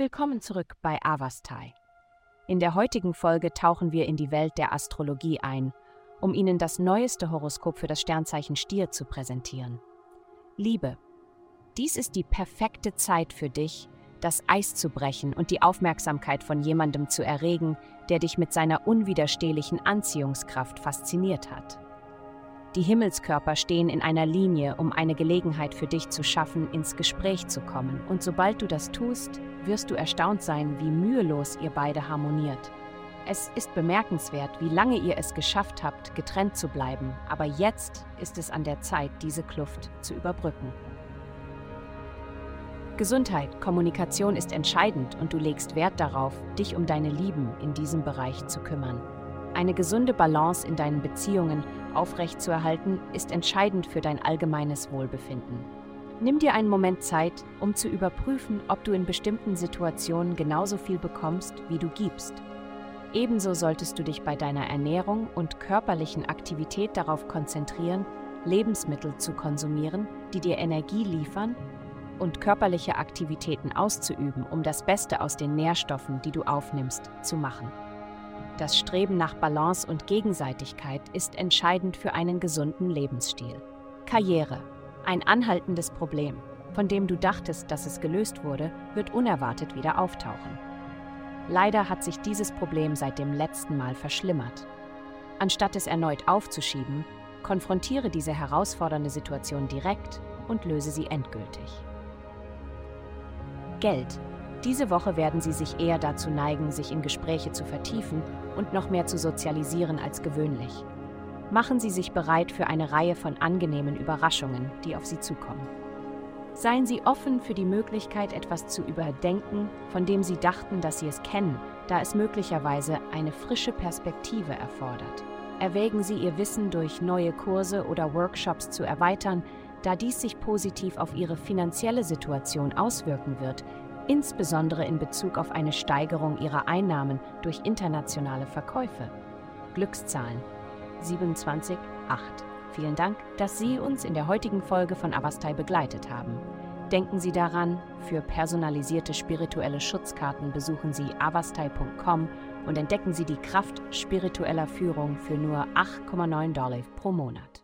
Willkommen zurück bei Avastai. In der heutigen Folge tauchen wir in die Welt der Astrologie ein, um Ihnen das neueste Horoskop für das Sternzeichen Stier zu präsentieren. Liebe. Dies ist die perfekte Zeit für dich, das Eis zu brechen und die Aufmerksamkeit von jemandem zu erregen, der dich mit seiner unwiderstehlichen Anziehungskraft fasziniert hat. Die Himmelskörper stehen in einer Linie, um eine Gelegenheit für dich zu schaffen, ins Gespräch zu kommen. Und sobald du das tust, wirst du erstaunt sein, wie mühelos ihr beide harmoniert. Es ist bemerkenswert, wie lange ihr es geschafft habt, getrennt zu bleiben, aber jetzt ist es an der Zeit, diese Kluft zu überbrücken. Gesundheit, Kommunikation ist entscheidend und du legst Wert darauf, dich um deine Lieben in diesem Bereich zu kümmern. Eine gesunde Balance in deinen Beziehungen aufrechtzuerhalten, ist entscheidend für dein allgemeines Wohlbefinden. Nimm dir einen Moment Zeit, um zu überprüfen, ob du in bestimmten Situationen genauso viel bekommst, wie du gibst. Ebenso solltest du dich bei deiner Ernährung und körperlichen Aktivität darauf konzentrieren, Lebensmittel zu konsumieren, die dir Energie liefern und körperliche Aktivitäten auszuüben, um das Beste aus den Nährstoffen, die du aufnimmst, zu machen. Das Streben nach Balance und Gegenseitigkeit ist entscheidend für einen gesunden Lebensstil. Karriere. Ein anhaltendes Problem, von dem du dachtest, dass es gelöst wurde, wird unerwartet wieder auftauchen. Leider hat sich dieses Problem seit dem letzten Mal verschlimmert. Anstatt es erneut aufzuschieben, konfrontiere diese herausfordernde Situation direkt und löse sie endgültig. Geld. Diese Woche werden Sie sich eher dazu neigen, sich in Gespräche zu vertiefen und noch mehr zu sozialisieren als gewöhnlich. Machen Sie sich bereit für eine Reihe von angenehmen Überraschungen, die auf Sie zukommen. Seien Sie offen für die Möglichkeit, etwas zu überdenken, von dem Sie dachten, dass Sie es kennen, da es möglicherweise eine frische Perspektive erfordert. Erwägen Sie Ihr Wissen durch neue Kurse oder Workshops zu erweitern, da dies sich positiv auf Ihre finanzielle Situation auswirken wird, insbesondere in Bezug auf eine Steigerung ihrer Einnahmen durch internationale Verkäufe. Glückszahlen 27,8. Vielen Dank, dass Sie uns in der heutigen Folge von Avastai begleitet haben. Denken Sie daran, für personalisierte spirituelle Schutzkarten besuchen Sie avastai.com und entdecken Sie die Kraft spiritueller Führung für nur 8,9 Dollar pro Monat.